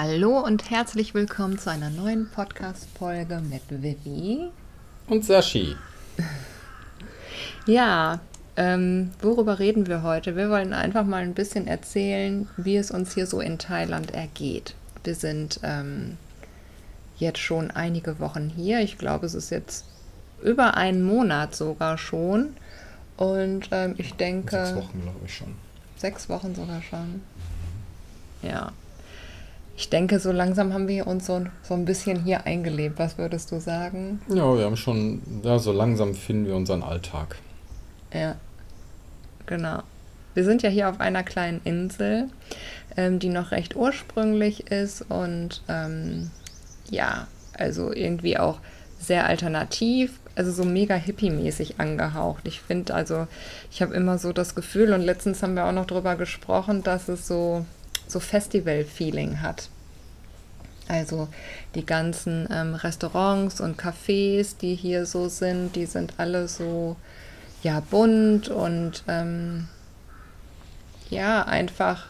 Hallo und herzlich willkommen zu einer neuen Podcast-Folge mit Vivi. Und Sashi. Ja, ähm, worüber reden wir heute? Wir wollen einfach mal ein bisschen erzählen, wie es uns hier so in Thailand ergeht. Wir sind ähm, jetzt schon einige Wochen hier. Ich glaube, es ist jetzt über einen Monat sogar schon. Und ähm, ich denke. Sechs Wochen, glaube ich schon. Sechs Wochen sogar schon. Ja. Ich denke, so langsam haben wir uns so, so ein bisschen hier eingelebt. Was würdest du sagen? Ja, wir haben schon, ja, so langsam finden wir unseren Alltag. Ja, genau. Wir sind ja hier auf einer kleinen Insel, ähm, die noch recht ursprünglich ist und ähm, ja, also irgendwie auch sehr alternativ, also so mega hippie-mäßig angehaucht. Ich finde also, ich habe immer so das Gefühl und letztens haben wir auch noch darüber gesprochen, dass es so, so Festival-Feeling hat. Also die ganzen ähm, Restaurants und Cafés, die hier so sind, die sind alle so ja bunt und ähm, ja einfach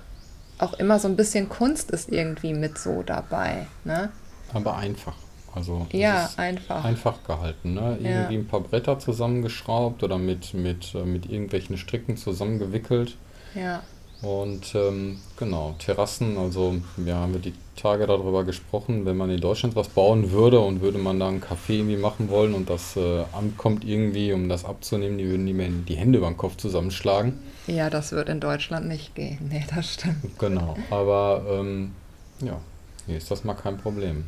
auch immer so ein bisschen Kunst ist irgendwie mit so dabei. Ne? Aber einfach. Also ja, einfach. Einfach gehalten. Ne? Irgendwie ja. ein paar Bretter zusammengeschraubt oder mit, mit, äh, mit irgendwelchen Stricken zusammengewickelt. Ja. Und ähm, genau, Terrassen, also wir haben die Tage darüber gesprochen, wenn man in Deutschland was bauen würde und würde man da einen Café irgendwie machen wollen und das äh, Amt kommt irgendwie, um das abzunehmen, die würden die mir die Hände über den Kopf zusammenschlagen. Ja, das wird in Deutschland nicht gehen. Nee, das stimmt. Genau, aber ähm, ja, hier ist das mal kein Problem.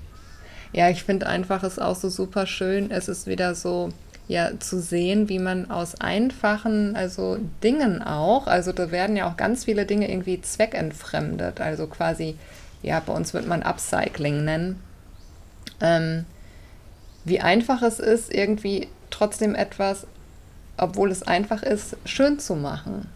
Ja, ich finde einfach es auch so super schön. Es ist wieder so, ja, zu sehen, wie man aus einfachen, also Dingen auch, also da werden ja auch ganz viele Dinge irgendwie zweckentfremdet, also quasi, ja, bei uns wird man Upcycling nennen. Ähm, wie einfach es ist, irgendwie trotzdem etwas, obwohl es einfach ist, schön zu machen.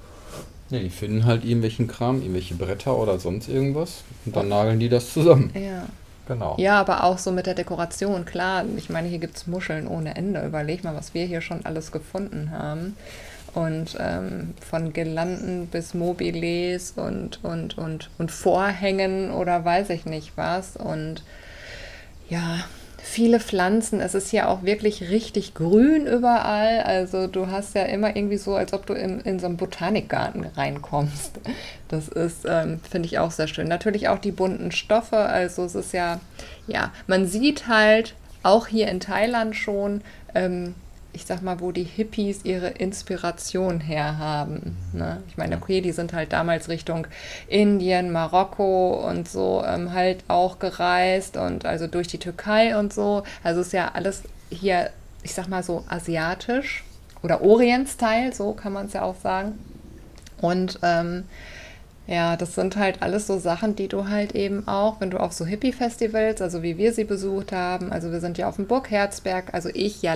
Ja, die finden halt irgendwelchen Kram, irgendwelche Bretter oder sonst irgendwas und dann nageln die das zusammen. Ja. Genau. Ja, aber auch so mit der Dekoration, klar. Ich meine, hier gibt es Muscheln ohne Ende. Überleg mal, was wir hier schon alles gefunden haben. Und ähm, von Girlanden bis Mobiles und, und, und, und Vorhängen oder weiß ich nicht was. Und ja, viele Pflanzen. Es ist hier auch wirklich richtig grün überall. Also du hast ja immer irgendwie so, als ob du in, in so einen Botanikgarten reinkommst. Das ist, ähm, finde ich auch sehr schön. Natürlich auch die bunten Stoffe. Also es ist ja, ja, man sieht halt auch hier in Thailand schon, ähm, ich sag mal, wo die Hippies ihre Inspiration herhaben. Ne? Ich meine, okay, die sind halt damals Richtung Indien, Marokko und so ähm, halt auch gereist und also durch die Türkei und so. Also ist ja alles hier, ich sag mal so asiatisch oder Orient-Style, so kann man es ja auch sagen. Und ähm, ja, das sind halt alles so Sachen, die du halt eben auch, wenn du auf so Hippie-Festivals, also wie wir sie besucht haben, also wir sind ja auf dem Burg Herzberg, also ich ja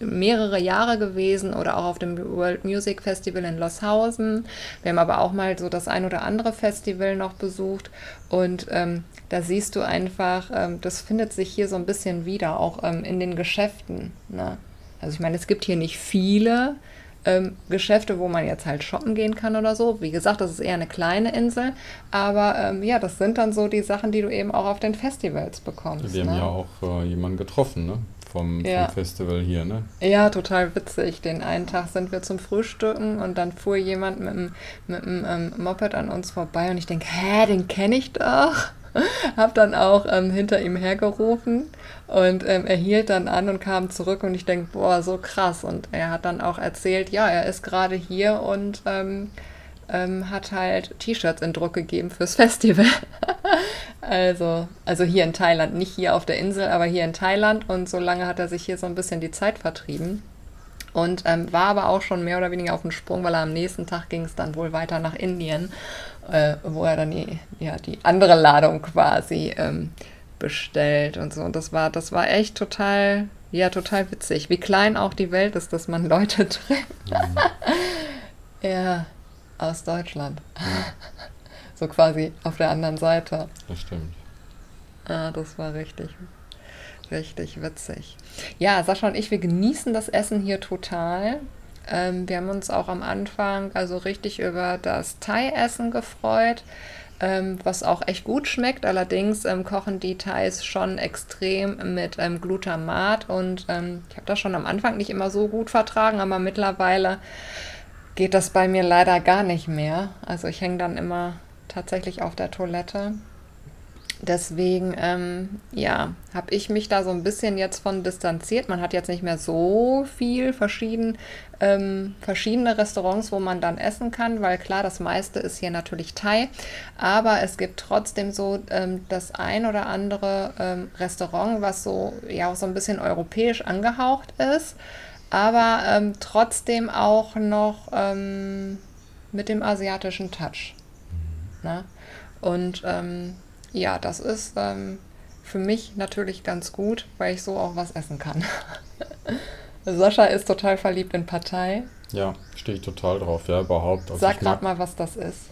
mehrere Jahre gewesen oder auch auf dem World Music Festival in Loshausen. Wir haben aber auch mal so das ein oder andere Festival noch besucht und ähm, da siehst du einfach, ähm, das findet sich hier so ein bisschen wieder, auch ähm, in den Geschäften. Ne? Also ich meine, es gibt hier nicht viele ähm, Geschäfte, wo man jetzt halt shoppen gehen kann oder so. Wie gesagt, das ist eher eine kleine Insel, aber ähm, ja, das sind dann so die Sachen, die du eben auch auf den Festivals bekommst. Wir ne? haben ja auch äh, jemanden getroffen, ne? Vom, Ja. vom Festival hier, ne? Ja, total witzig. Den einen Tag sind wir zum Frühstücken und dann fuhr jemand mit einem mit ähm, Moped an uns vorbei und ich denke, hä, den kenne ich doch. Hab dann auch ähm, hinter ihm hergerufen und ähm, er hielt dann an und kam zurück und ich denke, boah, so krass. Und er hat dann auch erzählt, ja, er ist gerade hier und ähm, ähm, hat halt T-Shirts in Druck gegeben fürs Festival. Also, also hier in Thailand, nicht hier auf der Insel, aber hier in Thailand. Und so lange hat er sich hier so ein bisschen die Zeit vertrieben. Und ähm, war aber auch schon mehr oder weniger auf dem Sprung, weil er am nächsten Tag ging es dann wohl weiter nach Indien, äh, wo er dann die, ja, die andere Ladung quasi ähm, bestellt und so. Und das war, das war echt total, ja, total witzig. Wie klein auch die Welt ist, dass man Leute trifft. ja, aus Deutschland. so quasi auf der anderen Seite. Das stimmt. Ah, das war richtig, richtig witzig. Ja, Sascha und ich, wir genießen das Essen hier total. Ähm, wir haben uns auch am Anfang also richtig über das Thai-Essen gefreut. ähm, was auch echt gut schmeckt. Allerdings ähm, kochen die Thais schon extrem mit ähm, Glutamat und ähm, ich habe das schon am Anfang nicht immer so gut vertragen, aber mittlerweile geht das bei mir leider gar nicht mehr. Also ich hänge dann immer tatsächlich auf der Toilette. Deswegen, ähm, ja, habe ich mich da so ein bisschen jetzt von distanziert. Man hat jetzt nicht mehr so viel verschieden, ähm, verschiedene Restaurants, wo man dann essen kann, weil klar, das meiste ist hier natürlich Thai. Aber es gibt trotzdem so ähm, das ein oder andere ähm, Restaurant, was so, ja, auch so ein bisschen europäisch angehaucht ist, aber ähm, trotzdem auch noch ähm, mit dem asiatischen Touch. Ne? Und ähm, ja, das ist ähm, für mich natürlich ganz gut, weil ich so auch was essen kann. Sascha ist total verliebt in Partei. Ja, stehe ich total drauf, ja, überhaupt. Also Sag gerade mal, was das ist.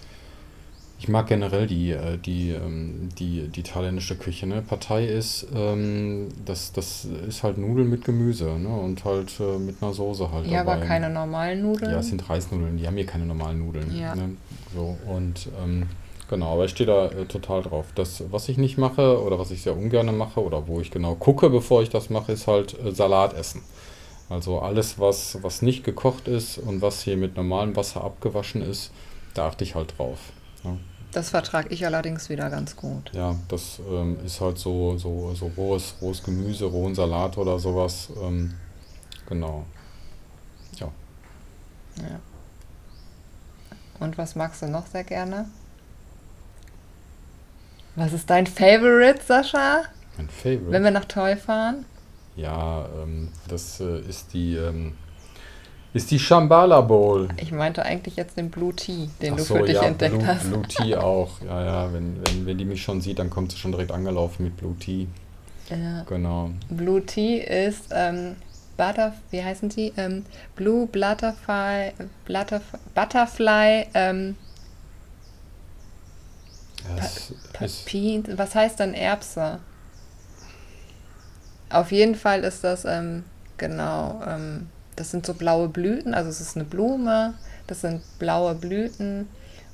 Ich mag generell die, äh, die, ähm, die, die thailändische Küche. Ne? Partei ist, ähm, das, das ist halt Nudeln mit Gemüse ne? und halt äh, mit einer Soße halt. Ja, dabei. aber keine normalen Nudeln. Ja, es sind Reisnudeln, die haben hier keine normalen Nudeln. Ja. Ne? So, und ähm, Genau, aber ich stehe da äh, total drauf. Das, was ich nicht mache oder was ich sehr ungern mache oder wo ich genau gucke, bevor ich das mache, ist halt äh, Salat essen. Also alles, was, was nicht gekocht ist und was hier mit normalem Wasser abgewaschen ist, da achte ich halt drauf. Ja. Das vertrage ich allerdings wieder ganz gut. Ja, das ähm, ist halt so, so, so rohes, rohes Gemüse, rohen Salat oder sowas. Ähm, genau. Ja. ja. Und was magst du noch sehr gerne? Was ist dein Favorite, Sascha? Mein Favorite? Wenn wir nach Toy fahren? Ja, ähm, das äh, ist die ähm, ist die Shambhala Bowl. Ich meinte eigentlich jetzt den Blue Tea, den Ach du so, für dich ja, entdeckt Blue, hast. Blue Tea auch. Ja, ja, wenn, wenn, wenn die mich schon sieht, dann kommt sie schon direkt angelaufen mit Blue Tea. Ja. Genau. Blue Tea ist ähm, Butter, wie heißen sie? Ähm, Blue Butterfly, Butterfly, Butterfly ähm, Papin, was heißt dann Erbse? Auf jeden Fall ist das, ähm, genau, ähm, das sind so blaue Blüten, also es ist eine Blume, das sind blaue Blüten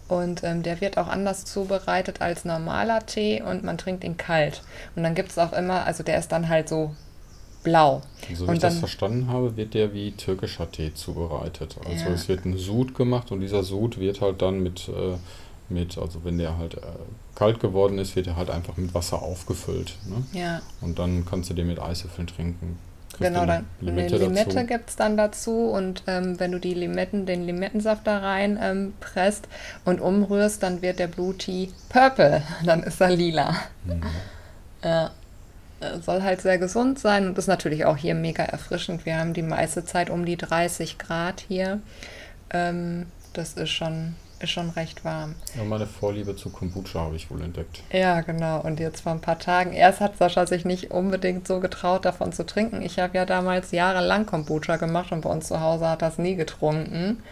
und ähm, der wird auch anders zubereitet als normaler Tee und man trinkt ihn kalt. Und dann gibt es auch immer, also der ist dann halt so blau. So wie und ich dann, das verstanden habe, wird der wie türkischer Tee zubereitet. Also ja. es wird ein Sud gemacht und dieser Sud wird halt dann mit äh, mit, also wenn der halt äh, kalt geworden ist, wird er halt einfach mit Wasser aufgefüllt. Ne? Ja. Und dann kannst du den mit Eiswürfeln trinken. Genau, dann Limette eine Limette gibt es dann dazu und ähm, wenn du die Limetten, den Limettensaft da rein ähm, presst und umrührst, dann wird der Blue Tea purple, dann ist er lila. Mhm. Ja. Soll halt sehr gesund sein und ist natürlich auch hier mega erfrischend. Wir haben die meiste Zeit um die 30 Grad hier. Ähm, das ist schon ist schon recht warm. Ja, meine Vorliebe zu Kombucha habe ich wohl entdeckt. Ja, genau. Und jetzt vor ein paar Tagen. Erst hat Sascha sich nicht unbedingt so getraut, davon zu trinken. Ich habe ja damals jahrelang Kombucha gemacht und bei uns zu Hause hat das nie getrunken.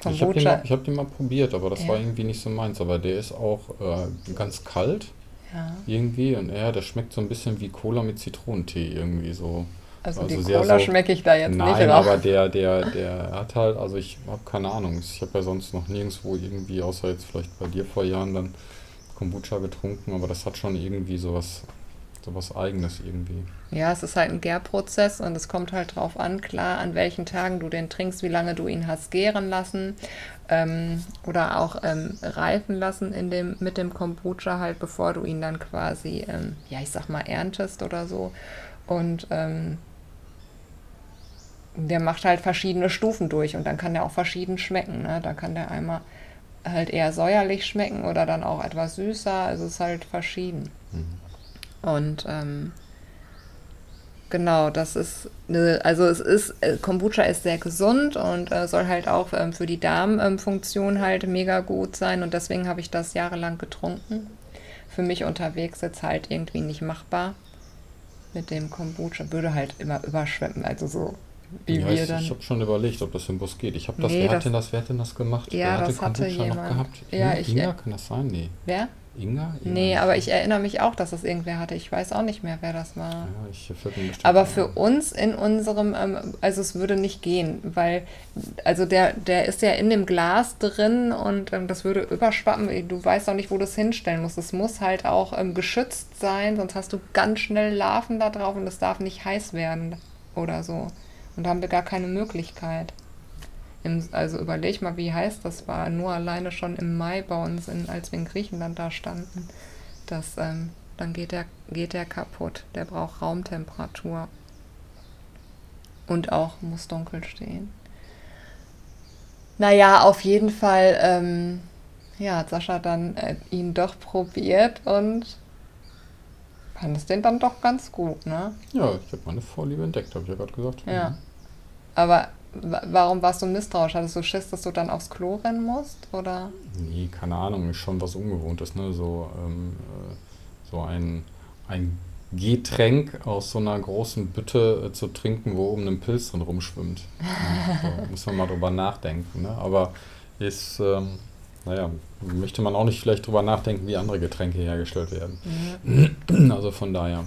Kombucha. Ich habe den, mal, hab den mal probiert, aber das ja. war irgendwie nicht so meins. Aber der ist auch äh, ganz kalt. Ja. Irgendwie. Und ja, der schmeckt so ein bisschen wie Cola mit Zitronentee irgendwie so. Also, also die Cola so, schmecke ich da jetzt nein, nicht. Nein, aber der, der, der hat halt, also ich habe keine Ahnung. Ich habe ja sonst noch nirgendwo irgendwie, außer jetzt vielleicht bei dir vor Jahren, dann Kombucha getrunken, aber das hat schon irgendwie sowas, sowas Eigenes irgendwie. Ja, es ist halt ein Gärprozess und es kommt halt drauf an, klar, an welchen Tagen du den trinkst, wie lange du ihn hast gären lassen ähm, oder auch ähm, reifen lassen in dem, mit dem Kombucha halt, bevor du ihn dann quasi, ähm, ja, ich sag mal, erntest oder so. Und ähm, der macht halt verschiedene Stufen durch und dann kann der auch verschieden schmecken. Ne? Da kann der einmal halt eher säuerlich schmecken oder dann auch etwas süßer. Also es ist halt verschieden. Mhm. Und ähm, genau, das ist, eine, also es ist, äh, Kombucha ist sehr gesund und äh, soll halt auch ähm, für die Darmfunktion halt mega gut sein und deswegen habe ich das jahrelang getrunken. Für mich unterwegs jetzt halt irgendwie nicht machbar mit dem Kombucha. Würde halt immer überschwemmen, also so wie ja, wir ich, dann. Ich habe schon überlegt, ob das im Bus geht. Ich habe das, nee, wer, hat denn das, wer hat denn das gemacht? Ja, wer das hatte, hatte jemand. noch gehabt? Ja, ich, Inga, kann das sein? Nee. Wer? Inga? Inga Nee, aber ich erinnere mich auch, dass das irgendwer hatte. Ich weiß auch nicht mehr, wer das war. Ja, ich Aber für uns in unserem, ähm, also es würde nicht gehen, weil, also der, der ist ja in dem Glas drin und ähm, das würde überschwappen. Du weißt auch nicht, wo du es hinstellen musst. Es muss halt auch ähm, geschützt sein, sonst hast du ganz schnell Larven da drauf und es darf nicht heiß werden oder so. Und da haben wir gar keine Möglichkeit. Im, also überleg mal, wie heiß das war. Nur alleine schon im Mai bei uns, in, als wir in Griechenland da standen. Das, ähm, dann geht der, geht der kaputt. Der braucht Raumtemperatur. Und auch muss dunkel stehen. Naja, auf jeden Fall ähm, ja, hat Sascha dann äh, ihn doch probiert und fand es den dann doch ganz gut, ne? Ja, ich habe meine Vorliebe entdeckt, habe ich ja gerade gesagt. Ja. Mhm. Aber wa- warum warst du misstrauisch? Hattest du Schiss, dass du dann aufs Klo rennen musst? Oder? Nee, keine Ahnung, ist schon was Ungewohntes, ne? So, ähm, äh, so ein, ein Getränk aus so einer großen Bütte äh, zu trinken, wo oben ein Pilz drin rumschwimmt. Ja, da muss man mal drüber nachdenken, ne? Aber ist, ähm, naja, möchte man auch nicht vielleicht drüber nachdenken, wie andere Getränke hergestellt werden. Also von daher.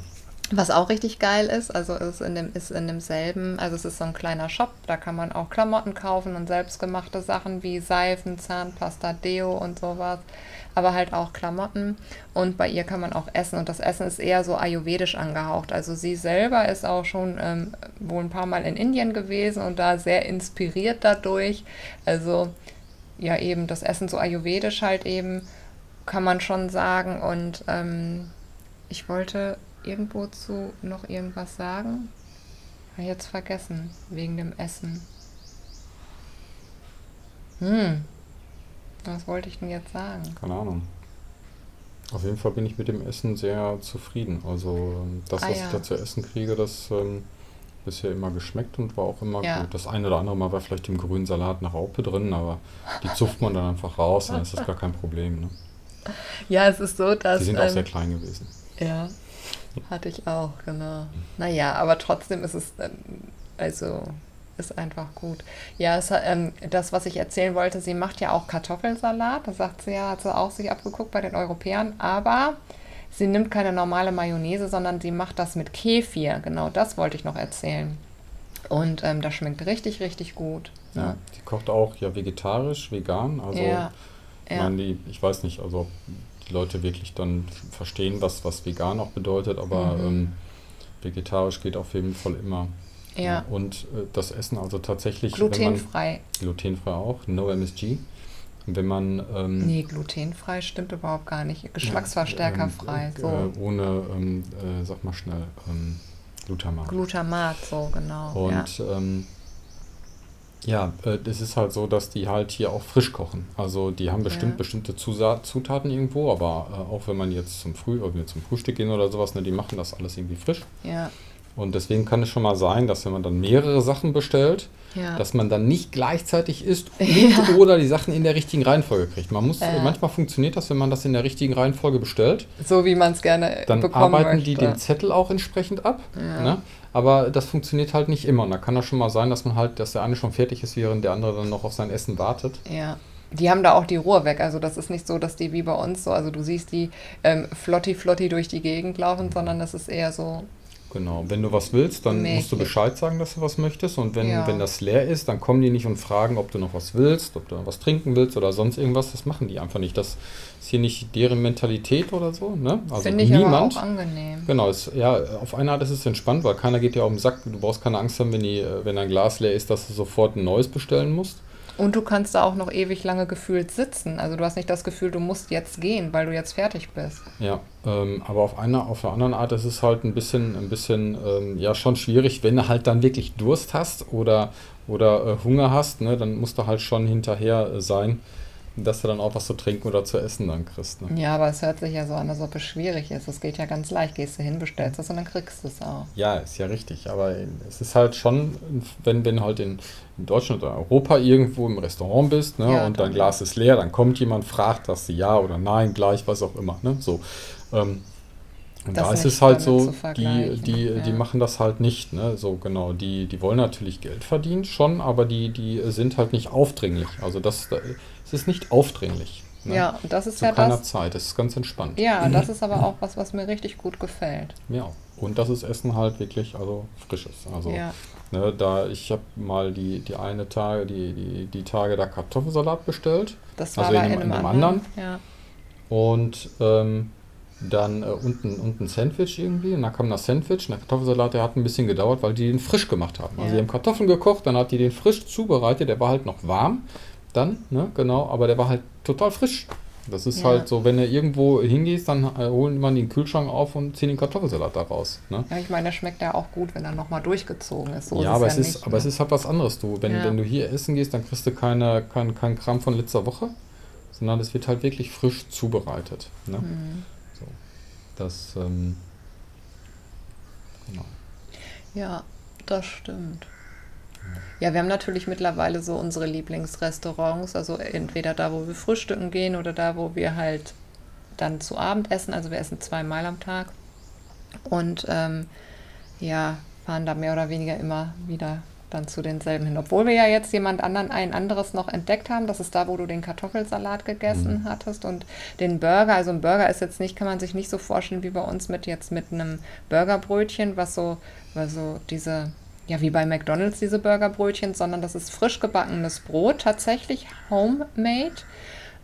Was auch richtig geil ist, also ist in, dem, ist in demselben, also es ist so ein kleiner Shop, da kann man auch Klamotten kaufen und selbstgemachte Sachen wie Seifen, Zahnpasta, Deo und sowas, aber halt auch Klamotten und bei ihr kann man auch essen und das Essen ist eher so ayurvedisch angehaucht. Also sie selber ist auch schon ähm, wohl ein paar Mal in Indien gewesen und da sehr inspiriert dadurch. Also ja eben das Essen so ayurvedisch halt eben, kann man schon sagen und ähm, ich wollte irgendwo zu noch irgendwas sagen? Habe ich jetzt vergessen, wegen dem Essen. Hm, was wollte ich denn jetzt sagen? Keine Ahnung. Auf jeden Fall bin ich mit dem Essen sehr zufrieden. Also ähm, das, Ah, was ja. ich da zu essen kriege, das ähm, bisher immer geschmeckt und war auch immer Ja. gut. Das eine oder andere Mal war vielleicht im grünen Salat eine Raupe drin, aber die zupft man dann einfach raus, dann ist das gar kein Problem. Ne? Ja, es ist so, dass. Die sind auch ähm, sehr klein gewesen. Ja, hatte ich auch, genau. Naja, aber trotzdem ist es, ähm, also, ist einfach gut. Ja, es, ähm, das, was ich erzählen wollte, sie macht ja auch Kartoffelsalat. Das sagt sie ja, hat sie auch sich abgeguckt bei den Europäern. Aber sie nimmt keine normale Mayonnaise, sondern sie macht das mit Kefir. Genau, das wollte ich noch erzählen. Und ähm, das schmeckt richtig, richtig gut. Ja, die kocht auch ja vegetarisch, vegan. Also ja, ich ja. meine, die, ich weiß nicht, also die Leute wirklich dann verstehen, was, was vegan auch bedeutet, aber Mhm. ähm, vegetarisch geht auf jeden Fall immer. ja. Und äh, das Essen also tatsächlich, wenn man Glutenfrei. glutenfrei auch, no MSG. Wenn man ähm, Nee, glutenfrei stimmt überhaupt gar nicht. Geschmacksverstärkerfrei. ähm, so. äh, ohne, ähm, äh, sag mal schnell, ähm, Glutamat. Glutamat, so genau. ja. Und ähm, ja, äh, es ist halt so, dass die halt hier auch frisch kochen. Also die haben bestimmt Ja. bestimmte Zusa Zutaten irgendwo, aber äh, auch wenn man jetzt zum Früh, wenn wir zum Frühstück gehen oder sowas, ne, die machen das alles irgendwie frisch. ja, Und deswegen kann es schon mal sein, dass wenn man dann mehrere Sachen bestellt, ja. dass man dann nicht gleichzeitig isst Ja. oder die Sachen in der richtigen Reihenfolge kriegt. Man muss, Ja. manchmal funktioniert das, wenn man das in der richtigen Reihenfolge bestellt, so wie man es gerne dann bekommen arbeiten möchte. die den Zettel auch entsprechend ab. Ja. Ne? Aber das funktioniert halt nicht immer. Und da kann das schon mal sein, dass man halt, dass der eine schon fertig ist, während der andere dann noch auf sein Essen wartet. Ja. Die haben da auch die Ruhe weg. Also das ist nicht so, dass die wie bei uns so, also du siehst die ähm, flotti flotti durch die Gegend laufen, sondern das ist eher so, Genau. Wenn du was willst, dann Nee, musst du Bescheid sagen, dass du was möchtest. Und wenn, Ja. wenn das leer ist, dann kommen die nicht und fragen, ob du noch was willst, ob du noch was trinken willst oder sonst irgendwas. Das machen die einfach nicht. Das ist hier nicht deren Mentalität oder so. Ne? Also finde ich niemand. aber auch angenehm. Genau, es, ja, auf eine Art ist es entspannt, weil keiner geht ja auf den Sack. Du brauchst keine Angst haben, wenn, die, äh, wenn dein Glas leer ist, dass du sofort ein neues bestellen musst. Und du kannst da auch noch ewig lange gefühlt sitzen. Also du hast nicht das Gefühl, du musst jetzt gehen, weil du jetzt fertig bist. Ja, ähm, aber auf einer, auf einer anderen Art ist es halt ein bisschen, ein bisschen, ähm, ja, schon schwierig, wenn du halt dann wirklich Durst hast oder, oder äh, Hunger hast, ne, dann musst du halt schon hinterher äh, sein, dass du dann auch was zu trinken oder zu essen dann kriegst. Ne? Ja, aber es hört sich ja so an, als ob es schwierig ist. Es geht ja ganz leicht. Gehst du hin, bestellst es und dann kriegst du es auch. Ja, ist ja richtig, aber es ist halt schon, wenn, wenn du halt in, in Deutschland oder Europa irgendwo im Restaurant bist ne, Ja, und dein Glas ist leer, dann kommt jemand, fragt, dass du ja oder nein, gleich, was auch immer. Ne, so. Ähm, und Das da ist es halt so, die, die, die ja. machen das halt nicht. Ne, so genau, die, die wollen natürlich Geld verdienen schon, aber die, die sind halt nicht aufdringlich. Also das, da- es ist nicht aufdringlich. Ne? Ja, und das ist Zu ja keiner das. Zeit, das ist ganz entspannt. Ja, das ist aber auch was, was mir richtig gut gefällt. Ja, und das ist Essen halt wirklich, also frisches. Also, Ja. ne, da ich habe mal die, die eine Tage, die, die, die Tage da Kartoffelsalat bestellt Das war Also in einem in dem anderen. Ja. und ähm, dann äh, unten, unten Sandwich irgendwie. Und dann kam das Sandwich und der Kartoffelsalat, der hat ein bisschen gedauert, weil die den frisch gemacht haben. Also Ja. die haben Kartoffeln gekocht, dann hat die den frisch zubereitet, der war halt noch warm. Dann, ne, genau, aber der war halt total frisch. Das ist Ja. halt so, wenn du irgendwo hingehst, dann äh, holen man den Kühlschrank auf und ziehen den Kartoffelsalat da raus. Ne? ja, ich meine, der schmeckt ja auch gut, wenn er nochmal durchgezogen ist. So ja, ist aber, es es ja ist, nicht, aber es ne? ist halt was anderes. Du, wenn, Ja. wenn du hier essen gehst, dann kriegst du keine, kein, kein Kram von letzter Woche, sondern es wird halt wirklich frisch zubereitet. Ne? Mhm. So. Das, ähm, genau. Ja, das stimmt. Ja, wir haben natürlich mittlerweile so unsere Lieblingsrestaurants, also entweder da, wo wir frühstücken gehen oder da, wo wir halt dann zu Abend essen. Also wir essen zweimal am Tag und ähm, ja, fahren da mehr oder weniger immer wieder dann zu denselben hin. Obwohl wir ja jetzt jemand anderen, ein anderes noch entdeckt haben. Das ist da, wo du den Kartoffelsalat gegessen Mhm. hattest und den Burger. Also ein Burger ist jetzt nicht, kann man sich nicht so vorstellen wie bei uns mit jetzt mit einem Burgerbrötchen, was so, was so diese, ja wie bei McDonalds diese Burgerbrötchen, sondern das ist frisch gebackenes Brot, tatsächlich homemade.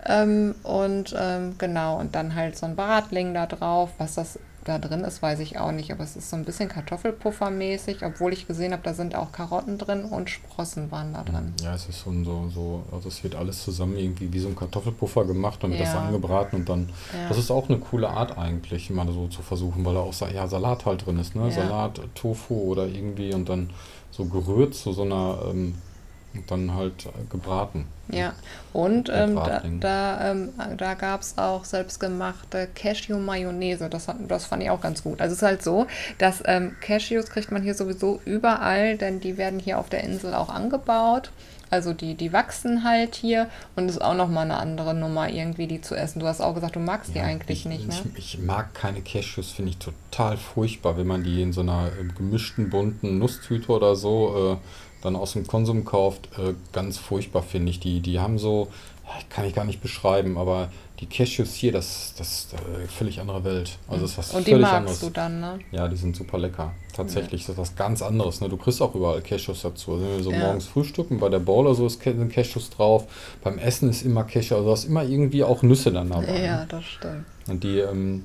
Ähm, und ähm, genau, und dann halt so ein Bratling da drauf. Was das da drin ist, weiß ich auch nicht. Aber es ist so ein bisschen Kartoffelpuffermäßig, obwohl ich gesehen habe, da sind auch Karotten drin und Sprossen waren da drin. Ja, es ist so, ein- so, so, also es wird alles zusammen irgendwie wie so ein Kartoffelpuffer gemacht, dann wird das Ja. angebraten und dann, Ja. das ist auch eine coole Art eigentlich, mal so zu versuchen, weil da auch ja, Salat halt drin ist, ne? Ja. Salat, Tofu oder irgendwie und dann so gerührt zu so einer, ähm, und dann halt äh, gebraten. Ja, und ähm, da, da, ähm, da gab es auch selbstgemachte Cashew-Mayonnaise. Das, hat- das fand ich auch ganz gut. Also es ist halt so, dass ähm, Cashews kriegt man hier sowieso überall, denn die werden hier auf der Insel auch angebaut. Also die, die wachsen halt hier und ist auch nochmal eine andere Nummer, irgendwie die zu essen. Du hast auch gesagt, du magst die Ja, eigentlich ich, nicht, ne? Ich, ich mag keine Cashews, finde ich total furchtbar, wenn man die in so einer äh, gemischten, bunten Nusstüte oder so äh, dann aus dem Konsum kauft. Äh, ganz furchtbar finde ich die. Die haben so, ja, kann ich gar nicht beschreiben, aber die Cashews hier, das das ist äh, völlig andere Welt. Also das ist was und die völlig magst anderes. du dann, ne? Ja, die sind super lecker. Tatsächlich ist das was ganz anderes. Ne? Du kriegst auch überall Cashews dazu. Also wenn wir so Ja. morgens frühstücken, bei der Bowl oder so ist sind Cashews drauf. Beim Essen ist immer Cashew. Also du hast immer irgendwie auch Nüsse dann dabei. Ja, das stimmt. Und die, ähm,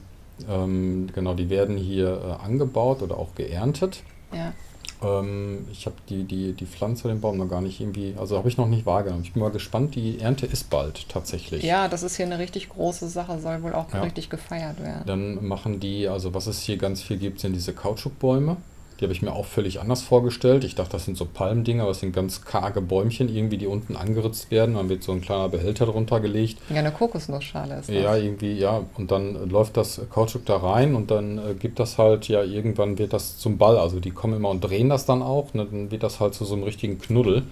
ähm, genau, die werden hier äh, angebaut oder auch geerntet. Ja. Ähm, ich habe die, die, die Pflanze, den Baum noch gar nicht irgendwie, also habe ich noch nicht wahrgenommen. Ich bin mal gespannt, die Ernte ist bald tatsächlich. ja, das ist hier eine richtig große Sache, soll wohl auch Ja. richtig gefeiert werden. Dann machen die, also was es hier ganz viel gibt, sind diese Kautschukbäume. Die habe ich mir auch völlig anders vorgestellt. Ich dachte, das sind so Palmdinger, aber das sind ganz karge Bäumchen, irgendwie, die unten angeritzt werden. Dann wird so ein kleiner Behälter drunter gelegt. Ja, eine Kokosnussschale ist das. Ja, irgendwie, ja. Und dann läuft das Kautschuk da rein und dann äh, gibt das halt, ja, irgendwann wird das zum Ball. Also die kommen immer und drehen das dann auch. Ne? Dann wird das halt zu so einem richtigen Knuddel.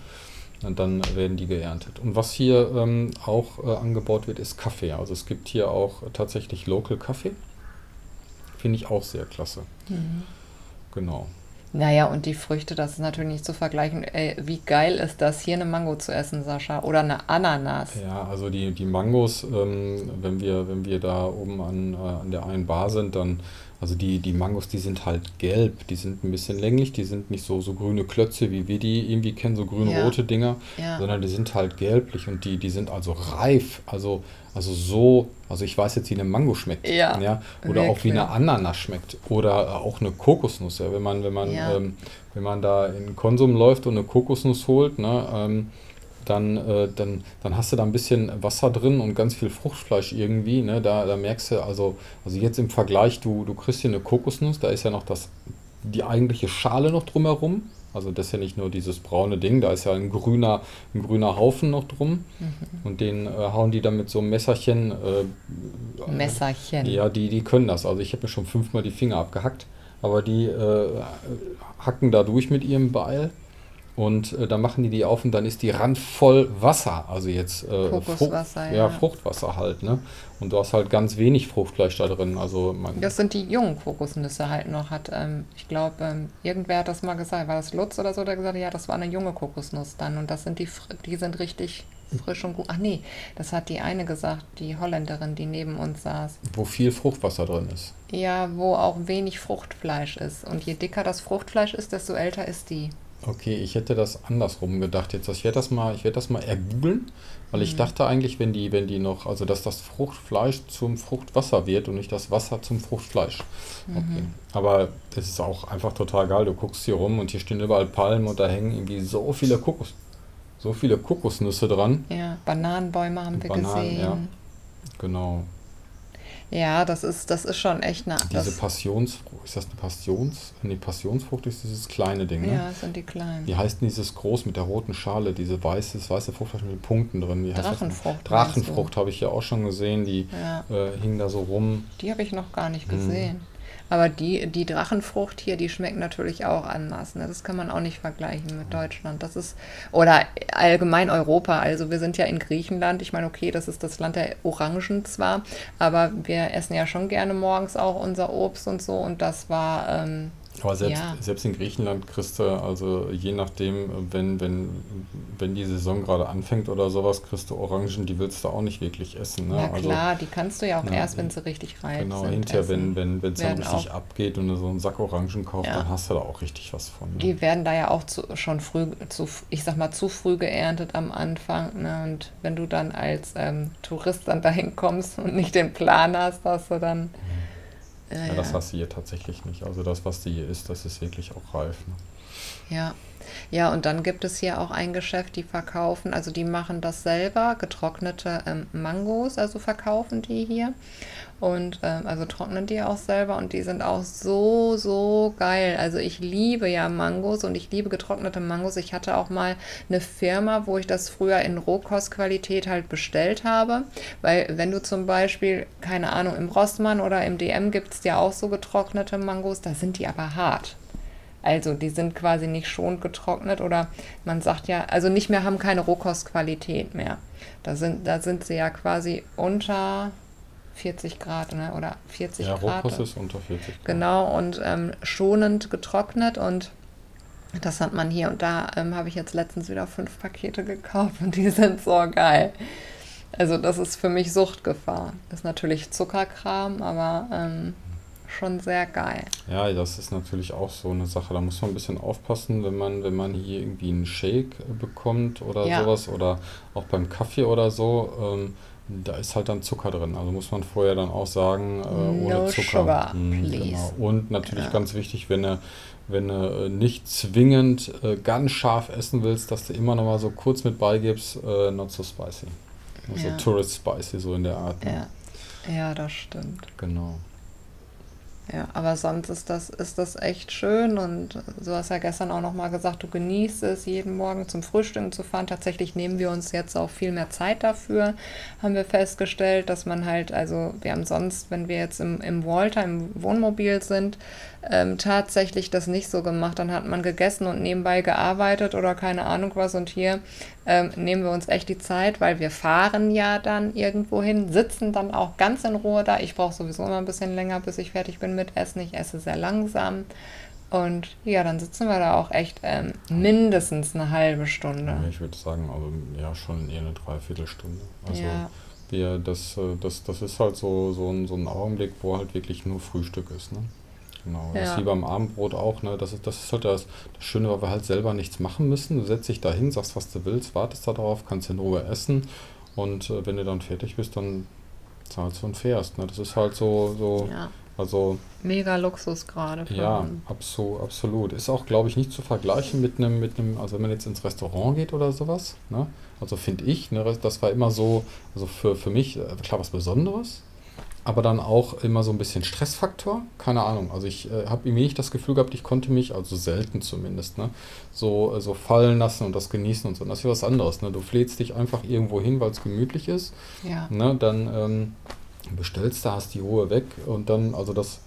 Und dann werden die geerntet. Und was hier ähm, auch äh, angebaut wird, ist Kaffee. Also es gibt hier auch tatsächlich Local Kaffee. Finde ich auch sehr klasse. Mhm. Genau. Naja, und die Früchte, das ist natürlich nicht zu vergleichen. Ey, wie geil ist das, hier eine Mango zu essen, Sascha? Oder eine Ananas. Ja, also die, die Mangos, ähm, wenn wir, wenn wir da oben an, äh, an der einen Bar sind, dann, also die, die Mangos, die sind halt gelb, die sind ein bisschen länglich, die sind nicht so, so grüne Klötze, wie wir die irgendwie kennen, so grün-rote Dinger, Ja. sondern die sind halt gelblich und die, die sind also reif, also, also so, also ich weiß jetzt, wie eine Mango schmeckt. Ja, Oder auch wie wirklich. eine Ananas schmeckt. Oder auch eine Kokosnuss, ja, wenn man, wenn man, Ja. ähm, wenn man da in Konsum läuft und eine Kokosnuss holt, ne, ähm, dann, äh, dann, dann hast du da ein bisschen Wasser drin und ganz viel Fruchtfleisch irgendwie. Ne? Da, da merkst du, also, also jetzt im Vergleich, du, du kriegst hier eine Kokosnuss, da ist ja noch das, die eigentliche Schale noch drumherum. Also das ist ja nicht nur dieses braune Ding, da ist ja ein grüner, ein grüner Haufen noch drum. Und den äh, hauen die dann mit so einem Messerchen. Äh, Messerchen. Ja, die, die können das. Also ich habe mir schon fünfmal die Finger abgehackt, aber die äh, hacken da durch mit ihrem Beil. Und äh, dann machen die die auf und dann ist die randvoll Wasser. Also jetzt äh, Frucht, ja. Fruchtwasser halt. Ne? Und du hast halt ganz wenig Fruchtfleisch da drin. Also Das sind die jungen Kokosnüsse halt noch. Hat, ähm, ich glaube, ähm, irgendwer hat das mal gesagt. War das Lutz oder so, der gesagt hat, ja, das war eine junge Kokosnuss dann. Und das sind die, die sind richtig frisch und gut. Ach nee, das hat die eine gesagt, die Holländerin, die neben uns saß. Wo viel Fruchtwasser drin ist. Ja, wo auch wenig Fruchtfleisch ist. Und je dicker das Fruchtfleisch ist, desto älter ist die. Okay, ich hätte das andersrum gedacht jetzt. Ich werde das mal, ich werde das mal ergoogeln, weil ich Mhm. dachte eigentlich, wenn die, wenn die noch, also dass das Fruchtfleisch zum Fruchtwasser wird und nicht das Wasser zum Fruchtfleisch. Okay. Mhm. Aber es ist auch einfach total geil. Du guckst hier rum und hier stehen überall Palmen und da hängen irgendwie so viele Kokos, so viele Kokosnüsse dran. Ja, Bananenbäume haben wir Bananen, gesehen. ja. Genau. Ja, das ist, das ist schon echt nah. Diese Das, Passionsfrucht, ist das eine Passions? Nee, Passionsfrucht ist dieses kleine Ding, ne? ja, das sind die kleinen. Wie heißt denn dieses groß mit der roten Schale, diese weiße, das weiße Fruchtfleisch mit den Punkten drin? Wie? Drachenfrucht. Drachenfrucht habe ich ja auch schon gesehen, die Ja, äh, hing da so rum. die habe ich noch gar nicht gesehen. Aber die, die Drachenfrucht hier, die schmeckt natürlich auch anders. Ne? Das kann man auch nicht vergleichen mit Deutschland. Das ist, oder allgemein Europa. Also wir sind ja in Griechenland. Ich meine, okay, das ist das Land der Orangen zwar, aber wir essen ja schon gerne morgens auch unser Obst und so. Und das war, ähm, Aber selbst, Ja. selbst in Griechenland kriegst du, also je nachdem, wenn, wenn, wenn die Saison gerade anfängt oder sowas, kriegst du Orangen, die willst du auch nicht wirklich essen. Ne? na Also, klar, die kannst du ja auch Ja, erst, wenn sie richtig reif Genau, sind. hinterher, essen. wenn wenn es dann Werden richtig auch- abgeht und du so einen Sack Orangen kaufst, Ja. dann hast du da auch richtig was von. Ne? Die werden da ja auch zu, schon früh, zu, ich sag mal, zu früh geerntet am Anfang. Ne? Und wenn du dann als ähm, Tourist dann dahin kommst und nicht den Plan hast, hast du dann. Äh, Ja, das hast du hier tatsächlich nicht. Also das, was du hier isst, das ist wirklich auch reif. Ne? Ja. Ja, und dann gibt es hier auch ein Geschäft, die verkaufen, also die machen das selber, getrocknete ähm, Mangos, also verkaufen die hier. Und ähm, also trocknen die auch selber und die sind auch so, so geil. Also ich liebe ja Mangos und ich liebe getrocknete Mangos. Ich hatte auch mal eine Firma, wo ich das früher in Rohkostqualität halt bestellt habe. Weil wenn du zum Beispiel, keine Ahnung, im Rossmann oder im DM gibt es ja auch so getrocknete Mangos, da sind die aber hart. Also die sind quasi nicht schonend getrocknet oder man sagt ja, also nicht mehr haben keine Rohkostqualität mehr. Da sind, da sind sie ja quasi unter 40 Grad ne? oder 40 Ja, Grad. Rohkost ist unter 40 Grad. Genau, und ähm, schonend getrocknet und das hat man hier. Und da ähm, habe ich jetzt letztens wieder fünf Pakete gekauft und die sind so geil. Also das ist für mich Suchtgefahr. Ist natürlich Zuckerkram, aber ähm, schon sehr geil. Ja, das ist natürlich auch so eine Sache. Da muss man ein bisschen aufpassen, wenn man, wenn man hier irgendwie einen Shake äh, bekommt oder Ja. sowas oder auch beim Kaffee oder so. Ähm, da ist halt dann Zucker drin. Also muss man vorher dann auch sagen, äh, ohne No Zucker. sugar, please. genau. Und natürlich Ja. ganz wichtig, wenn du, wenn du äh, nicht zwingend äh, ganz scharf essen willst, dass du immer noch mal so kurz mit beigibst, äh, not so spicy. Also Ja. Tourist spicy, so in der Art. Ne? Ja, ja das stimmt. Genau. Ja, aber sonst ist das, ist das echt schön und du hast ja gestern auch nochmal gesagt, du genießt es, jeden Morgen zum Frühstücken zu fahren. Tatsächlich nehmen wir uns jetzt auch viel mehr Zeit dafür, haben wir festgestellt, dass man halt, also wir haben sonst, wenn wir jetzt im, im Walter, im Wohnmobil sind, ähm, tatsächlich das nicht so gemacht. Dann hat man gegessen und nebenbei gearbeitet oder keine Ahnung was und hier ähm, nehmen wir uns echt die Zeit, weil wir fahren ja dann irgendwo hin, sitzen dann auch ganz in Ruhe da. Ich brauche sowieso immer ein bisschen länger, bis ich fertig bin mit Essen. Ich esse sehr langsam. Und ja, dann sitzen wir da auch echt ähm, mindestens eine halbe Stunde. Ich würde sagen, also ja, schon eher eine Dreiviertelstunde. Also ja, wir, das, äh, das, das ist halt so, so, ein, so ein Augenblick, wo halt wirklich nur Frühstück ist. Ne? Genau. Das Ja. ist wie beim Abendbrot auch, ne? Das ist, das ist halt das, das Schöne, weil wir halt selber nichts machen müssen. Du setzt dich da hin, sagst, was du willst, wartest da drauf, kannst in Ruhe essen und äh, wenn du dann fertig bist, dann zahlst du und fährst. Ne? Das ist halt so, so ja. also Mega Luxus gerade. ja, absolut, absolut. Ist auch, glaube ich, nicht zu vergleichen mit einem, mit einem, also wenn man jetzt ins Restaurant geht oder sowas, ne? Also finde ich, ne, das war immer so, also für, für mich, äh, klar was Besonderes, aber dann auch immer so ein bisschen Stressfaktor. Keine Ahnung. Also ich äh, habe irgendwie nicht das Gefühl gehabt, ich konnte mich, also selten zumindest, ne, so, äh, so fallen lassen und das genießen und so. Und das ist ja was anderes, ne? Du fläzt dich einfach irgendwo hin, weil es gemütlich ist. Ja. Ne, dann ähm, bestellst du, hast die Ruhe weg und dann, also das,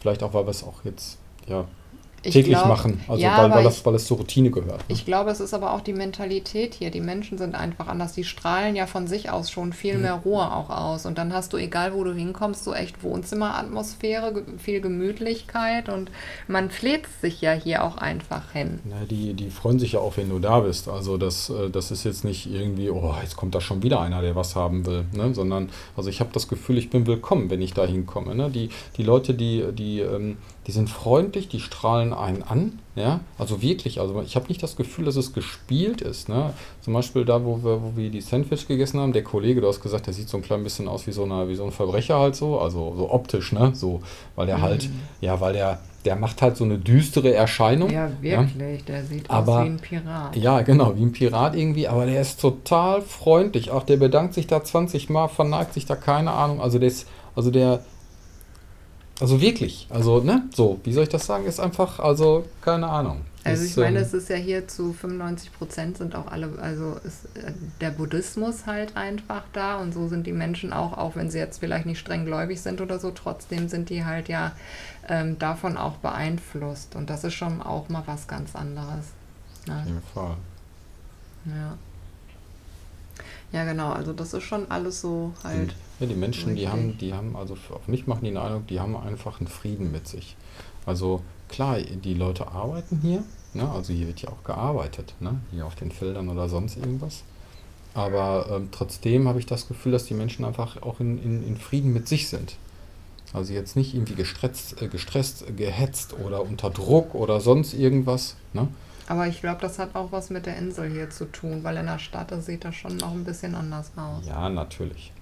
vielleicht auch, weil wir es auch jetzt, ja, Ich täglich glaub- machen. Also ja, weil, weil, das, weil es zur Routine gehört. Ne? Ich glaube, es ist aber auch die Mentalität hier. Die Menschen sind einfach anders. Die strahlen ja von sich aus schon viel Mhm. mehr Ruhe auch aus. Und dann hast du, egal wo du hinkommst, so echt Wohnzimmeratmosphäre, viel Gemütlichkeit und man pflegt sich ja hier auch einfach hin. Na, die, die freuen sich ja auch, wenn du da bist. Also das, äh, das ist jetzt nicht irgendwie, oh, jetzt kommt da schon wieder einer, der was haben will, ne? sondern also ich habe das Gefühl, ich bin willkommen, wenn ich da hinkomme. Ne? Die, die Leute, die, die, ähm, die sind freundlich, die strahlen einen an. Ja? Also wirklich, also ich habe nicht das Gefühl, dass es gespielt ist. Ne? Zum Beispiel da, wo wir, wo wir die Sandwich gegessen haben, der Kollege, du hast gesagt, der sieht so ein klein bisschen aus wie so, eine, wie so ein Verbrecher halt so, also so optisch, ne? So, weil der halt, ja, weil der, der macht halt so eine düstere Erscheinung. Ja, wirklich. Der sieht Aber- aus wie ein Pirat. Ja, genau, wie ein Pirat irgendwie, aber der ist total freundlich. Auch der bedankt sich da 20 Mal, verneigt sich da keine Ahnung. Also der ist, also der, also wirklich, also, ne, so, wie soll ich das sagen, ist einfach, also, keine Ahnung. Also ich meine, ähm, es ist ja hier zu 95 Prozent sind auch alle, also ist äh, der Buddhismus halt einfach da und so sind die Menschen auch, auch wenn sie jetzt vielleicht nicht streng gläubig sind oder so, trotzdem sind die halt ja ähm, davon auch beeinflusst und das ist schon auch mal was ganz anderes. Auf Ne? jeden Fall. Ja. ja, genau, also das ist schon alles so halt. Ja, die Menschen, die Richtig. haben, die haben, also auf mich machen die den Eindruck, die haben einfach einen Frieden mit sich. Also klar, die Leute arbeiten hier, ne? also hier wird ja auch gearbeitet, ne? hier auf den Feldern oder sonst irgendwas. Aber ähm, trotzdem habe ich das Gefühl, dass die Menschen einfach auch in, in, in Frieden mit sich sind. Also jetzt nicht irgendwie gestresst, äh, gestresst, gehetzt oder unter Druck oder sonst irgendwas. Ne? Aber ich glaube, das hat auch was mit der Insel hier zu tun, weil in der Stadt das sieht das schon noch ein bisschen anders aus. Ja, natürlich.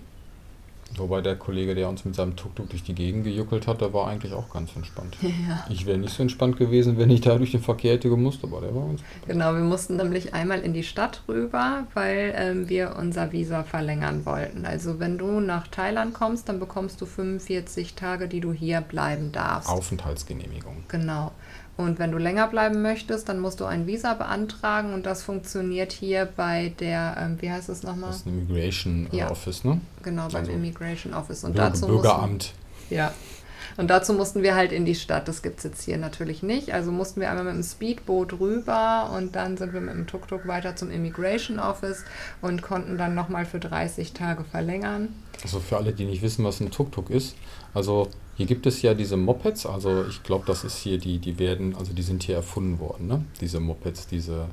Wobei der Kollege, der uns mit seinem Tuk-Tuk durch die Gegend gejuckelt hat, der war eigentlich auch ganz entspannt. Ja. Ich wäre nicht so entspannt gewesen, wenn ich da durch den Verkehr hätte gemusst, aber der war ganz Genau, wir mussten nämlich einmal in die Stadt rüber, weil ähm, wir unser Visa verlängern wollten. Also wenn du nach Thailand kommst, dann bekommst du 45 Tage, die du hier bleiben darfst. Aufenthaltsgenehmigung. Genau. Und wenn du länger bleiben möchtest, dann musst du ein Visa beantragen und das funktioniert hier bei der, ähm, wie heißt es nochmal? Das ist ein Immigration äh, Ja. Office, ne? Genau, beim also Immigration Office. Und Bürger, dazu mussten, Bürgeramt. Ja. Und dazu mussten wir halt in die Stadt. Das gibt es jetzt hier natürlich nicht. Also mussten wir einmal mit dem Speedboot rüber und dann sind wir mit dem Tuk-Tuk weiter zum Immigration Office und konnten dann nochmal für 30 Tage verlängern. Also für alle, die nicht wissen, was ein Tuk-Tuk ist. Also hier gibt es ja diese Mopeds, also ich glaube, das ist hier, die, die werden, also die sind hier erfunden worden, ne? Diese Mopeds, diese,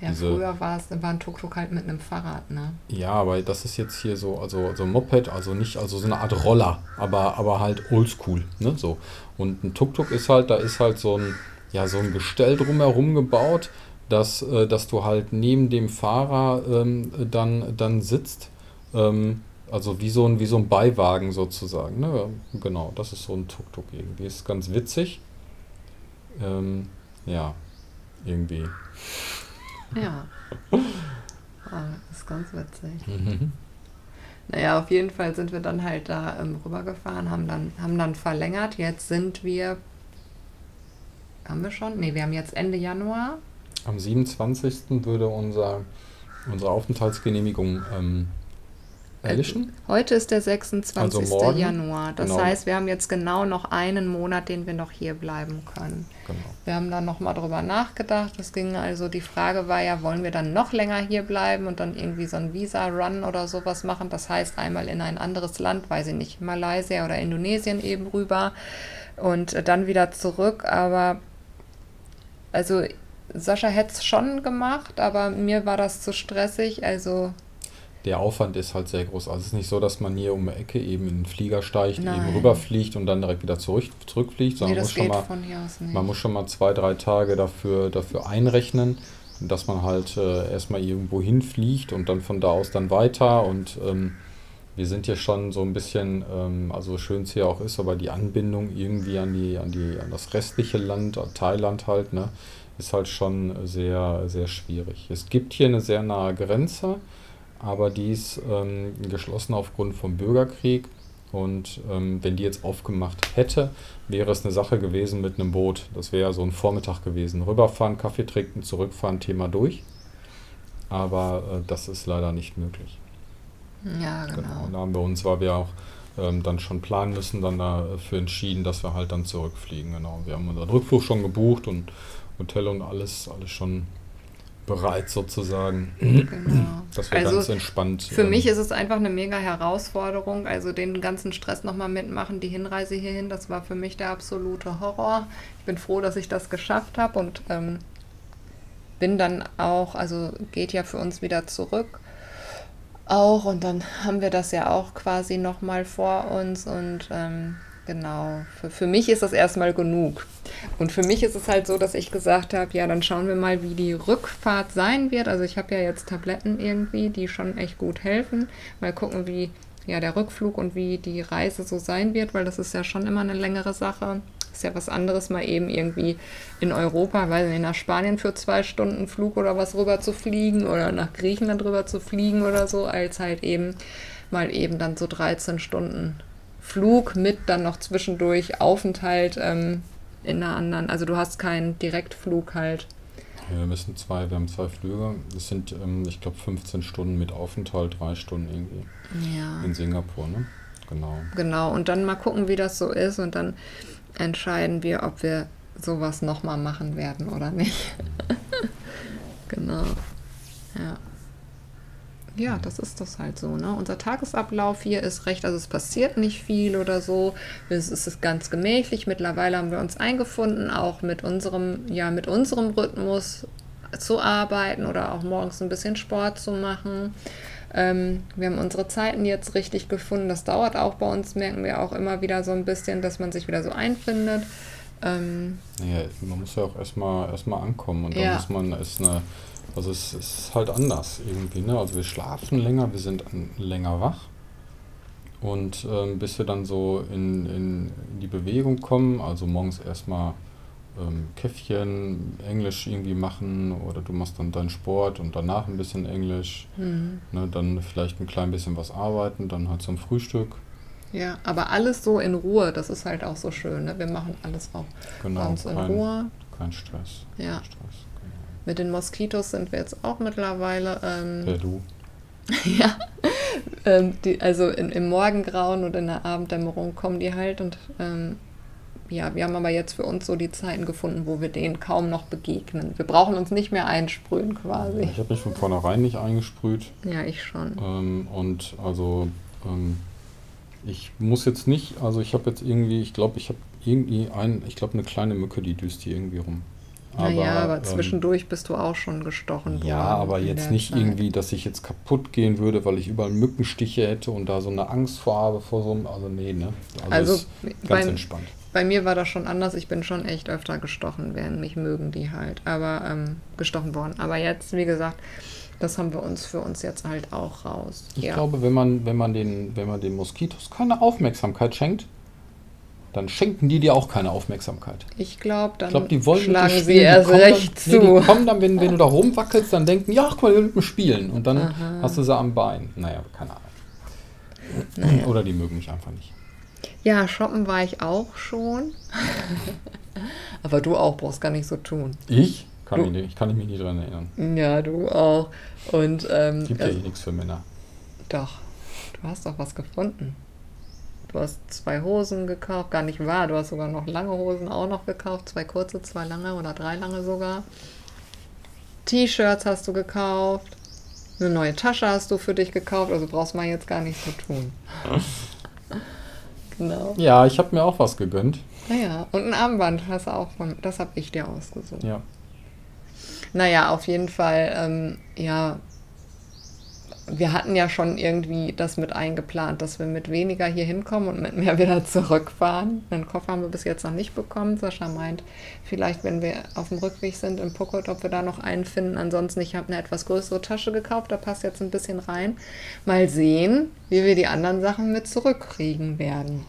Ja, Diese- früher war es, war ein Tuk-Tuk halt mit einem Fahrrad, ne? ja, aber das ist jetzt hier so, also so ein Moped, also nicht, also so eine Art Roller, aber, aber halt oldschool, ne? So. Und ein Tuk-Tuk ist halt, da ist halt so ein, ja, so ein Gestell drumherum gebaut, dass, äh, dass du halt neben dem Fahrer ähm, dann, dann sitzt. Ähm, also wie so ein, wie so ein Beiwagen sozusagen. Ne? Genau, das ist so ein Tuk-Tuk irgendwie. Ist ganz witzig. Ähm, ja, irgendwie. Ja. Ist ganz witzig. Mhm. Naja, auf jeden Fall sind wir dann halt da ähm, rübergefahren, haben dann, haben dann verlängert. Jetzt sind wir. Haben wir schon? Ne, wir haben jetzt Ende Januar. Am 27. würde unser, unsere Aufenthaltsgenehmigung ähm, erlischen. Heute ist der 26. Also morgen? Januar. Das Genau. heißt, wir haben jetzt genau noch einen Monat, den wir noch hier bleiben können. Genau. Wir haben dann nochmal drüber nachgedacht. Es ging also, die Frage war ja, wollen wir dann noch länger hier bleiben und dann irgendwie so ein Visa-Run oder sowas machen? Das heißt, einmal in ein anderes Land, weiß ich nicht, Malaysia oder Indonesien eben rüber und äh, dann wieder zurück. Aber also Sascha hätte es schon gemacht, aber mir war das zu stressig. Also Der Aufwand ist halt sehr groß. Also es ist nicht so, dass man hier um die Ecke eben in den Flieger steigt, Nein. eben rüberfliegt und dann direkt wieder zurück, zurückfliegt, nee, sondern man, das muss schon mal, man muss schon mal zwei, drei Tage dafür, dafür einrechnen, dass man halt äh, erstmal irgendwo hinfliegt und dann von da aus dann weiter. Und ähm, wir sind hier schon so ein bisschen, ähm, also schön es hier auch ist, aber die Anbindung irgendwie an, die, an, die, an das restliche Land, an Thailand halt, ne, ist halt schon sehr, sehr schwierig. Es gibt hier eine sehr nahe Grenze, aber die ist ähm, geschlossen aufgrund vom Bürgerkrieg. Und ähm, wenn die jetzt aufgemacht hätte, wäre es eine Sache gewesen mit einem Boot. Das wäre so ein Vormittag gewesen. Rüberfahren, Kaffee trinken, zurückfahren, Thema durch. Aber äh, das ist leider nicht möglich. ja, Genau. genau. Und da haben wir uns, weil wir auch ähm, dann schon planen müssen, dann dafür entschieden, dass wir halt dann zurückfliegen. Genau. Wir haben unseren Rückflug schon gebucht und Hotel und alles, alles schon bereit sozusagen. Genau. Das wäre also ganz entspannt. Für ähm, mich ist es einfach eine mega Herausforderung. Also den ganzen Stress nochmal mitmachen, die Hinreise hierhin, das war für mich der absolute Horror. Ich bin froh, dass ich das geschafft habe und ähm, bin dann auch, also geht ja für uns wieder zurück auch und dann haben wir das ja auch quasi nochmal vor uns und ähm, genau, für, für mich ist das erstmal genug. Und für mich ist es halt so, dass ich gesagt habe, ja, dann schauen wir mal, wie die Rückfahrt sein wird. Also ich habe ja jetzt Tabletten irgendwie, die schon echt gut helfen. Mal gucken, wie ja der Rückflug und wie die Reise so sein wird, weil das ist ja schon immer eine längere Sache. Ist ja was anderes, mal eben irgendwie in Europa, weil nicht, nach Spanien für zwei Stunden Flug oder was rüber zu fliegen oder nach Griechenland rüber zu fliegen oder so, als halt eben mal eben dann so 13 Stunden Flug mit dann noch zwischendurch Aufenthalt ähm, in einer anderen. Also du hast keinen Direktflug halt. Ja, wir müssen zwei, wir haben zwei Flüge. Das sind, ähm, ich glaube, 15 Stunden mit Aufenthalt, drei Stunden irgendwie. Ja. In Singapur, ne? Genau. Genau, und dann mal gucken, wie das so ist und dann entscheiden wir, ob wir sowas nochmal machen werden oder nicht. genau. Ja. Ja, das ist das halt so. Ne? Unser Tagesablauf hier ist recht, also es passiert nicht viel oder so. Es ist ganz gemächlich. Mittlerweile haben wir uns eingefunden, auch mit unserem, ja, mit unserem Rhythmus zu arbeiten oder auch morgens ein bisschen Sport zu machen. Ähm, wir haben unsere Zeiten jetzt richtig gefunden. Das dauert auch bei uns, merken wir auch immer wieder so ein bisschen, dass man sich wieder so einfindet. Ähm, ja, man muss ja auch erstmal erstmal ankommen und dann ja. muss man, ist eine, also es ist halt anders irgendwie, ne? Also wir schlafen länger, wir sind länger wach. Und ähm, bis wir dann so in, in, die Bewegung kommen, also morgens erstmal ähm, Käffchen, Englisch irgendwie machen oder du machst dann deinen Sport und danach ein bisschen Englisch, mhm. ne, dann vielleicht ein klein bisschen was arbeiten, dann halt zum Frühstück. Ja, aber alles so in Ruhe, das ist halt auch so schön. Ne? Wir machen alles auch genau, ganz in kein, Ruhe. Kein Stress. Ja. Kein Stress. Mit den Moskitos sind wir jetzt auch mittlerweile. Ähm, ja, du. ja. ähm, die, also in, im Morgengrauen und in der Abenddämmerung kommen die halt und ähm, ja, wir haben aber jetzt für uns so die Zeiten gefunden, wo wir denen kaum noch begegnen. Wir brauchen uns nicht mehr einsprühen quasi. Ich habe mich von vornherein nicht eingesprüht. Ja, ich schon. Ähm, und also ähm, ich muss jetzt nicht, also ich habe jetzt irgendwie, ich glaube, ich habe irgendwie ein, ich glaube eine kleine Mücke, die düst hier irgendwie rum. Aber, naja, aber ähm, zwischendurch ähm, bist du auch schon gestochen worden. Ja, aber jetzt nicht Zeit. irgendwie, dass ich jetzt kaputt gehen würde, weil ich überall Mückenstiche hätte und da so eine Angst vor habe vor so einem, also nee, ne? Also, also ganz beim, entspannt bei mir war das schon anders. Ich bin schon echt öfter gestochen werden. Mich mögen die halt. Aber ähm, gestochen worden. Aber jetzt, wie gesagt, das haben wir uns für uns jetzt halt auch raus. Ich ja. glaube, wenn man, wenn man den, wenn man den Moskitos keine Aufmerksamkeit schenkt, dann schenken die dir auch keine Aufmerksamkeit. Ich glaube, dann ich glaub, die wollen schlagen sie erst recht dann, zu. Nee, die kommen dann, wenn, wenn du da rumwackelst, dann denken, ja, guck mal, mit mir spielen. Und dann Aha. hast du sie am Bein. Naja, keine Ahnung. Naja. Oder die mögen mich einfach nicht. Ja, shoppen war ich auch schon. Aber du auch brauchst gar nicht so tun. Ich? Kann nicht, ich kann mich nie dran erinnern. Ja, du auch. Und, ähm, Gibt ja also, eh nichts für Männer. Doch. Du hast doch was gefunden. Du hast zwei Hosen gekauft, gar nicht wahr. Du hast sogar noch lange Hosen auch noch gekauft. Zwei kurze, zwei lange oder drei lange sogar. T-Shirts hast du gekauft. Eine neue Tasche hast du für dich gekauft. Also brauchst mal jetzt gar nicht so tun. Genau. Ja, ich habe mir auch was gegönnt. Naja, und ein Armband hast du auch von, das habe ich dir ausgesucht. Ja. Naja, auf jeden Fall, ähm, ja, wir hatten ja schon irgendwie das mit eingeplant, dass wir mit weniger hier hinkommen und mit mehr wieder zurückfahren. Einen Koffer haben wir bis jetzt noch nicht bekommen. Sascha meint, vielleicht, wenn wir auf dem Rückweg sind in Pokot, ob wir da noch einen finden. Ansonsten, ich habe eine etwas größere Tasche gekauft, da passt jetzt ein bisschen rein. Mal sehen, wie wir die anderen Sachen mit zurückkriegen werden.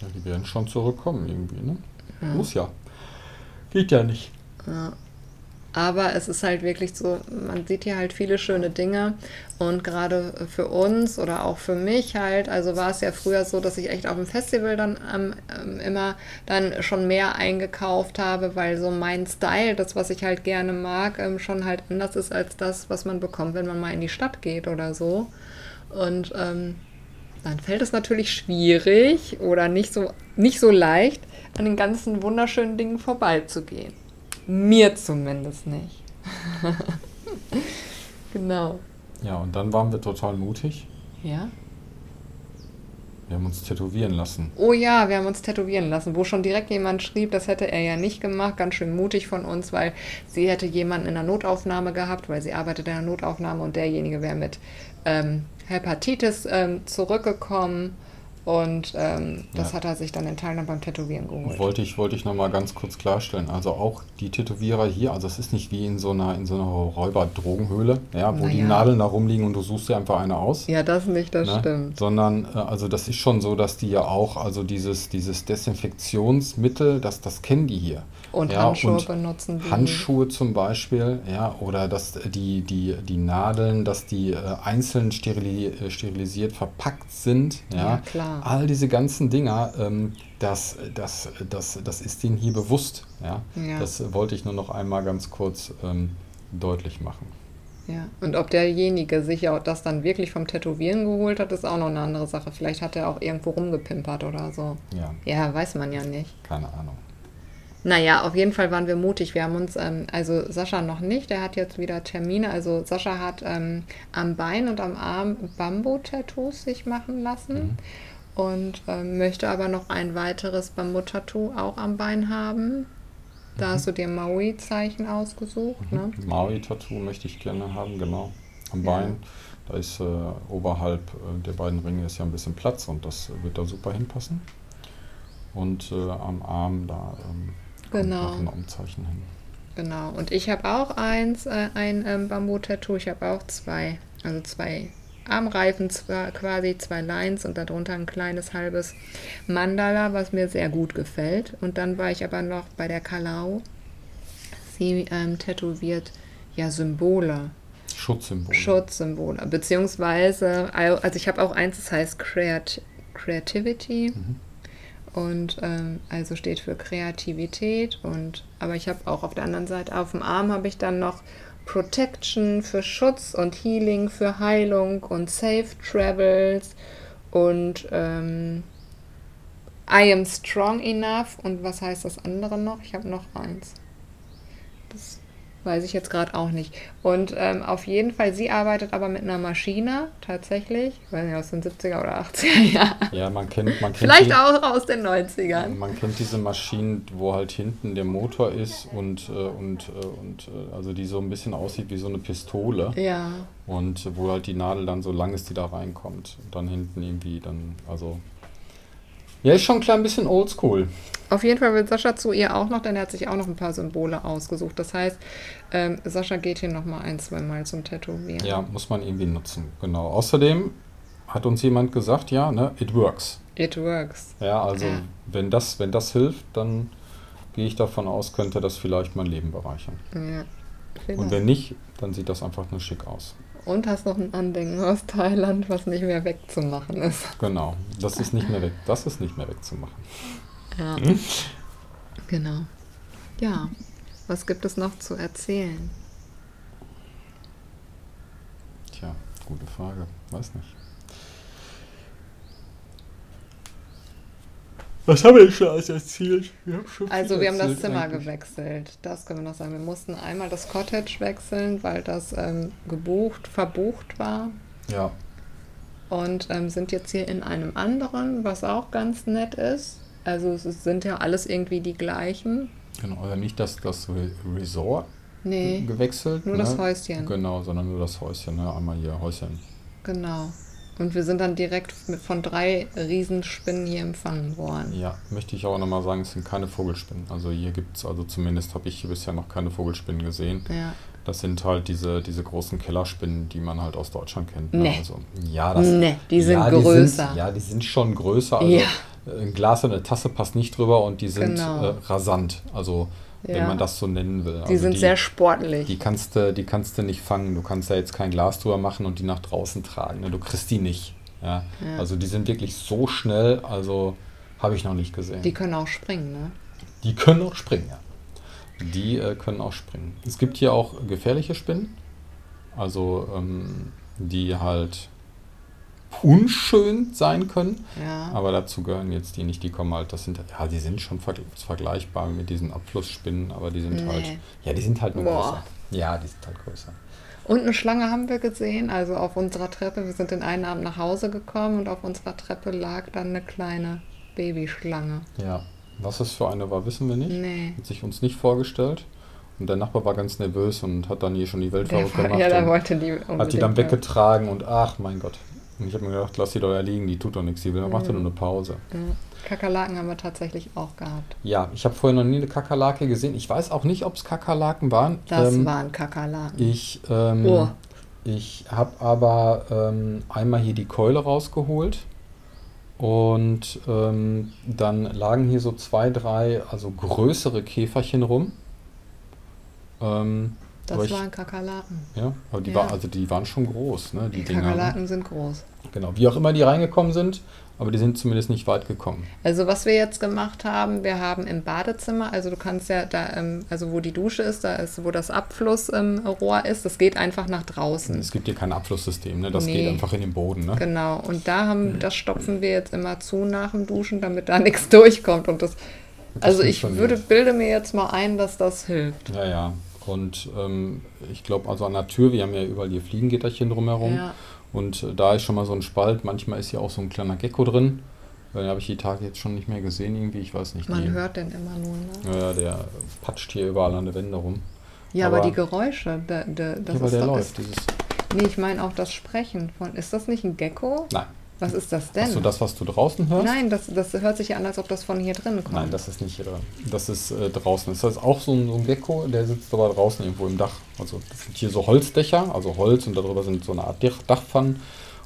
Ja, die werden schon zurückkommen irgendwie, ne? Ja. Muss ja. Geht ja nicht. Ja. Aber es ist halt wirklich so, man sieht hier halt viele schöne Dinge und gerade für uns oder auch für mich halt, also war es ja früher so, dass ich echt auf dem Festival dann ähm, ähm, immer dann schon mehr eingekauft habe, weil so mein Style, das was ich halt gerne mag, ähm, schon halt anders ist als das, was man bekommt, wenn man mal in die Stadt geht oder so. Und ähm, dann fällt es natürlich schwierig oder nicht so, nicht so leicht, an den ganzen wunderschönen Dingen vorbeizugehen. Mir zumindest nicht. genau. Ja, und dann waren wir total mutig. Ja? Wir haben uns tätowieren lassen. Oh ja, wir haben uns tätowieren lassen, wo schon direkt jemand schrieb, das hätte er ja nicht gemacht. Ganz schön mutig von uns, weil sie hätte jemanden in der Notaufnahme gehabt, weil sie arbeitet in der Notaufnahme und derjenige wäre mit ähm, Hepatitis ähm, zurückgekommen. Und ähm, das Ja. hat er sich dann in Thailand beim Tätowieren geholt. Wollte ich, wollte ich nochmal ganz kurz klarstellen. Also auch die Tätowierer hier, also es ist nicht wie in so einer, in so einer Räuberdrogenhöhle, ja, wo die Naja. Nadeln da rumliegen und du suchst dir einfach eine aus. Ja, das nicht, das ne? stimmt. Sondern, äh, also das ist schon so, dass die ja auch, also dieses, dieses Desinfektionsmittel, das, das kennen die hier. Und Ja, Handschuhe und benutzen die. Handschuhe zum Beispiel, ja, oder dass die, die, die Nadeln, dass die äh, einzeln sterili äh, sterilisiert verpackt sind, ja. Ja, klar. All diese ganzen Dinger, ähm, das, das, das, das ist denen hier bewusst, ja. Ja. Das wollte ich nur noch einmal ganz kurz ähm, deutlich machen. Ja, und ob derjenige sich ja das dann wirklich vom Tätowieren geholt hat, ist auch noch eine andere Sache. Vielleicht hat er auch irgendwo rumgepimpert oder so. Ja, Ja, weiß man ja nicht. keine Ahnung. Naja, auf jeden Fall waren wir mutig. Wir haben uns, ähm, also Sascha noch nicht, der hat jetzt wieder Termine. Also Sascha hat ähm, am Bein und am Arm Bambu-Tattoos sich machen lassen und ähm, möchte aber noch ein weiteres Bambu-Tattoo auch am Bein haben. Da hast du dir Maui-Zeichen ausgesucht, ne? Maui-Tattoo möchte ich gerne haben, genau. Am Ja. Bein. Da ist äh, oberhalb äh, der beiden Ringe ist ja ein bisschen Platz und das wird da super hinpassen. Und äh, am Arm, da ähm, Genau. noch ein Umzeichen hin. Genau. Und ich habe auch eins, äh, ein ähm, Bambu-Tattoo. Ich habe auch zwei, also zwei Armreifen, zwar quasi zwei Lines und darunter ein kleines halbes Mandala, was mir sehr gut gefällt. Und dann war ich aber noch bei der Kalau. Sie ähm, tätowiert ja Symbole, Schutzsymbol. Schutzsymbole, beziehungsweise, also ich habe auch eins, das heißt Creat Creativity. Und ähm, also steht für Kreativität und aber ich habe auch auf der anderen Seite auf dem Arm habe ich dann noch Protection für Schutz und Healing für Heilung und Safe Travels und ähm, I am strong enough und was heißt das andere noch? Ich habe noch eins. Weiß ich jetzt gerade auch nicht. Und ähm, auf jeden Fall, sie arbeitet aber mit einer Maschine tatsächlich. Ich weiß nicht, aus den 70er oder 80er Jahren. Ja, man kennt, man kennt Vielleicht die, auch aus den 90ern. Man kennt diese Maschinen, wo halt hinten der Motor ist und, äh, und, äh, und äh, also die so ein bisschen aussieht wie so eine Pistole. Ja, Und wo halt die Nadel dann so lang ist, die da reinkommt. Und dann hinten irgendwie dann, also. Ja, ist schon ein klein bisschen oldschool. auf jeden Fall will Sascha zu ihr auch noch, denn er hat sich auch noch ein paar Symbole ausgesucht. Das heißt, ähm, Sascha geht hier nochmal ein, zwei Mal zum Tätowieren. Ja, muss man irgendwie nutzen. Genau. Außerdem hat uns jemand gesagt, ja, ne, it works. It works. Ja, also Ja. wenn das, wenn das hilft, dann gehe ich davon aus, könnte das vielleicht mein Leben bereichern. Ja. Und wenn nicht, dann sieht das einfach nur schick aus. Und hast noch ein Andenken aus Thailand, was nicht mehr wegzumachen ist. Genau. Das ist nicht mehr weg. Das ist nicht mehr wegzumachen. Ja. Genau. Ja. Was gibt es noch zu erzählen? Tja, gute Frage. Weiß nicht. Was haben wir schon alles erzählt? Wir haben schon Also wir haben das Zimmer eigentlich. gewechselt. Das können wir noch sagen. Wir mussten einmal das Cottage wechseln, weil das ähm, gebucht, verbucht war. Ja, Und ähm, sind jetzt hier in einem anderen, was auch ganz nett ist. Also es sind ja alles irgendwie die gleichen. genau. Also nicht das, das Re- Resort Nee, gewechselt. nur ne? das Häuschen. Genau, sondern nur das Häuschen. Ne? Einmal hier Häuschen. Genau. Und wir sind dann direkt von drei Riesenspinnen hier empfangen worden. Ja, möchte ich auch nochmal sagen, es sind keine Vogelspinnen. Also hier gibt es, also zumindest habe ich hier bisher noch keine Vogelspinnen gesehen. Ja. Das sind halt diese, diese großen Kellerspinnen, die man halt aus Deutschland kennt. Ne? Nee. Also, ja, das, Nee, die sind ja, größer. sind, ja, die sind schon größer. Also Ja. ein Glas und eine Tasse passt nicht drüber und die sind Genau. äh, rasant. Also wenn Ja. man das so nennen will. Die also sind sehr sportlich. die kannst, du, die kannst du nicht fangen. Du kannst ja jetzt kein Glas drüber machen und die nach draußen tragen. Ne? Du kriegst die nicht. Ja? Ja. Also die sind wirklich so schnell, also habe ich noch nicht gesehen. Die können auch springen, ne? Die können auch springen, ja. Die äh, können auch springen. Es gibt hier auch gefährliche Spinnen. Also ähm, die halt unschön sein können. Ja. Aber dazu gehören jetzt die nicht, die kommen halt, das sind, ja, die sind schon verg- vergleichbar mit diesen Abflussspinnen, aber die sind Nee. halt, ja, die sind halt nur Boah. größer. Ja, die sind halt größer. Und eine Schlange haben wir gesehen, also auf unserer Treppe. Wir sind den einen Abend nach Hause gekommen und auf unserer Treppe lag dann eine kleine Babyschlange. Ja, was es für eine war, wissen wir nicht. Nee. Hat sich uns nicht vorgestellt. Und der Nachbar war ganz nervös und hat dann hier schon die Welt verrückt gemacht. ja, und wollte die hat die dann weggetragen und ach mein Gott. Und ich habe mir gedacht, lass die doch ja liegen, die tut doch nichts, die will, macht ja nur eine Pause. Ja. Kakerlaken haben wir tatsächlich auch gehabt. Ja, ich habe vorher noch nie eine Kakerlake gesehen. Ich weiß auch nicht, ob es Kakerlaken waren. Das Ähm, waren Kakerlaken. Ich, ähm, Oh. ich habe aber ähm, einmal hier die Keule rausgeholt und ähm, dann lagen hier so zwei, drei, also größere Käferchen rum. Ähm, das ich, waren Kakerlaken. ja, aber die, Ja. war, also die waren schon groß, ne, die, Die Dinger. ne? Kakerlaken sind groß. Genau, wie auch immer die reingekommen sind, aber die sind zumindest nicht weit gekommen. Also was wir jetzt gemacht haben, wir haben im Badezimmer, also du kannst ja da, ähm, also wo die Dusche ist, da ist, wo das Abflussrohr ist, das geht einfach nach draußen. Es gibt hier kein Abflusssystem, ne? das Nee. geht einfach in den Boden. Ne? Genau, und da haben, das stopfen wir jetzt immer zu nach dem Duschen, damit da nichts durchkommt. Und das, Das also ich würde, bilde mir jetzt mal ein, dass das hilft. Ja, ja. Und ähm, ich glaube, also an der Tür, wir haben ja überall hier Fliegengitterchen drumherum. Ja. Und äh, da ist schon mal so ein Spalt. Manchmal ist hier auch so ein kleiner Gecko drin. Äh, Den habe ich die Tage jetzt schon nicht mehr gesehen, irgendwie. Ich weiß nicht. Man die, hört den immer nur. Ne? Ja, der patscht hier überall an der Wände rum. Ja, aber, Aber- die Geräusche, da, da, das ja, weil ist der läuft. Dieses, Das, nee, ich meine auch das Sprechen von. Ist das nicht ein Gecko? nein. Was ist das denn? Hast du das, was du draußen hörst? Nein, das, das hört sich ja an, als ob das von hier drin kommt. Nein, das ist nicht hier drin. Das ist äh, draußen. Das ist auch so ein, so ein Gecko, der sitzt aber draußen irgendwo im Dach. Also das sind hier so Holzdächer, also Holz und darüber sind so eine Art Dach- Dachpfannen.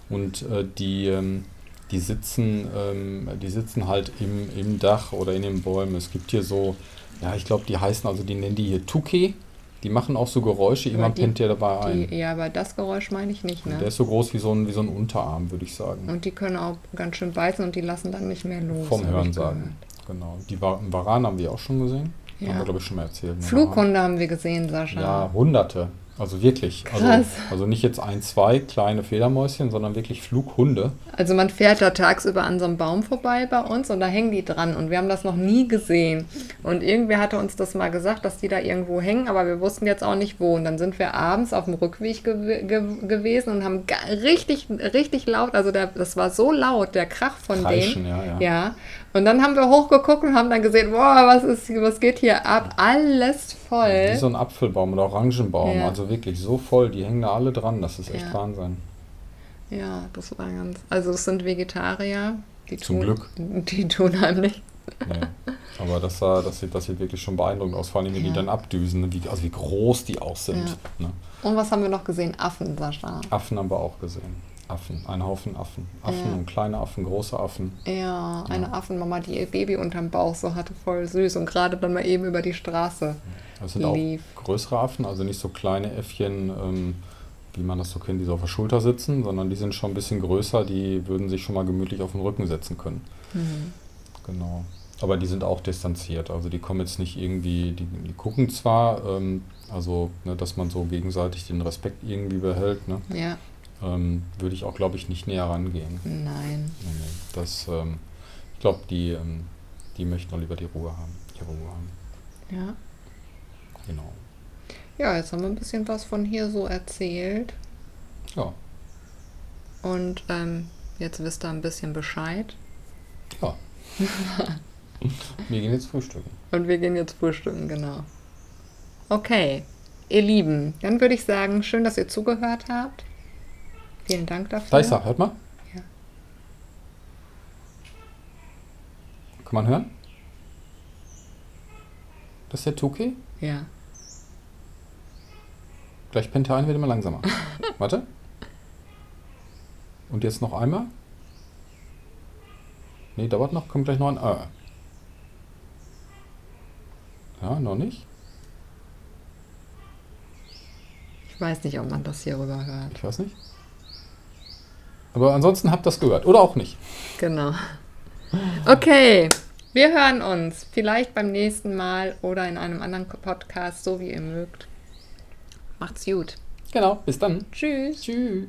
Und äh, die, ähm, die, sitzen, ähm, die sitzen halt im, im Dach oder in den Bäumen. Es gibt hier so, ja, ich glaube, die heißen, also die nennen die hier Tuke. Die machen auch so Geräusche, jemand pennt ja dabei ein. Die, ja, aber das Geräusch meine ich nicht, ne? Der ist so groß wie so ein, wie so ein Unterarm, würde ich sagen. Und die können auch ganz schön beißen und die lassen dann nicht mehr los. Vom Hören sagen. Genau. Die Wa- Varan haben wir auch schon gesehen. Ja. Haben wir, glaube ich, schon mal erzählt. ne? Flughunde haben wir gesehen, Sascha. Ja, hunderte. Also wirklich. Also, Krass. also nicht jetzt ein, zwei kleine Fledermäuschen, sondern wirklich Flughunde. Also man fährt da tagsüber an so einem Baum vorbei bei uns und da hängen die dran und wir haben das noch nie gesehen. Und irgendwer hatte uns das mal gesagt, dass die da irgendwo hängen, aber wir wussten jetzt auch nicht wo. Und dann sind wir abends auf dem Rückweg gew ge gewesen und haben richtig, richtig laut, also der, das war so laut, der Krach von Kreischen, denen. ja, ja. Ja. Und dann haben wir hochgeguckt und haben dann gesehen, boah, was ist, was geht hier ab? Alles voll. Wie so ein Apfelbaum oder Orangenbaum. Ja. Also wirklich so voll. Die hängen da alle dran. Das ist echt Ja. Wahnsinn. Ja, das war ganz. Also es sind Vegetarier. Die Zum tun, Glück. Die tun einem nicht. Nee. Aber das, sah, das, sieht, das sieht wirklich schon beeindruckend aus. Vor allem, wenn die Ja. dann abdüsen. Wie, also wie groß die auch sind. Ja. Ne? Und was haben wir noch gesehen? Affen, Sascha. Affen haben wir auch gesehen. Affen. Ein Haufen Affen. Affen Ja. und kleine Affen, große Affen. Ja, eine Affenmama, die ihr Baby unterm Bauch so hatte, voll süß und gerade dann mal eben über die Straße. Das sind Lief. auch größere Affen, also nicht so kleine Äffchen, ähm, wie man das so kennt, die so auf der Schulter sitzen, sondern die sind schon ein bisschen größer, die würden sich schon mal gemütlich auf den Rücken setzen können. Mhm. Genau. Aber die sind auch distanziert, also die kommen jetzt nicht irgendwie, die, die gucken zwar, ähm, also ne, dass man so gegenseitig den Respekt irgendwie behält, ne, Ja, ähm, würde ich auch, glaube ich, nicht näher rangehen. nein. Das, ähm, ich glaube, die, ähm, die möchten auch lieber die Ruhe haben. Die Ruhe haben. Ja. Genau. Ja, jetzt haben wir ein bisschen was von hier so erzählt. Ja. Und ähm, jetzt wisst ihr ein bisschen Bescheid. Ja. Wir gehen jetzt frühstücken. Und wir gehen jetzt frühstücken, genau. Okay, ihr Lieben, dann würde ich sagen, schön, dass ihr zugehört habt. Vielen Dank dafür. Da ist er, hört mal. Ja. Kann man hören? Das ist der Tuki. Ja. Gleich pennt er ein, wird immer langsamer. Warte. Und jetzt noch einmal. Nee, dauert noch, kommt gleich noch ein Ö. Ja, noch nicht. Ich weiß nicht, ob man das hier rüber hört. Ich weiß nicht. Aber ansonsten habt das gehört. Oder auch nicht. Genau. Okay. Wir hören uns vielleicht beim nächsten Mal oder in einem anderen Podcast, so wie ihr mögt. Macht's gut. Genau, bis dann. Tschüss. Tschüss.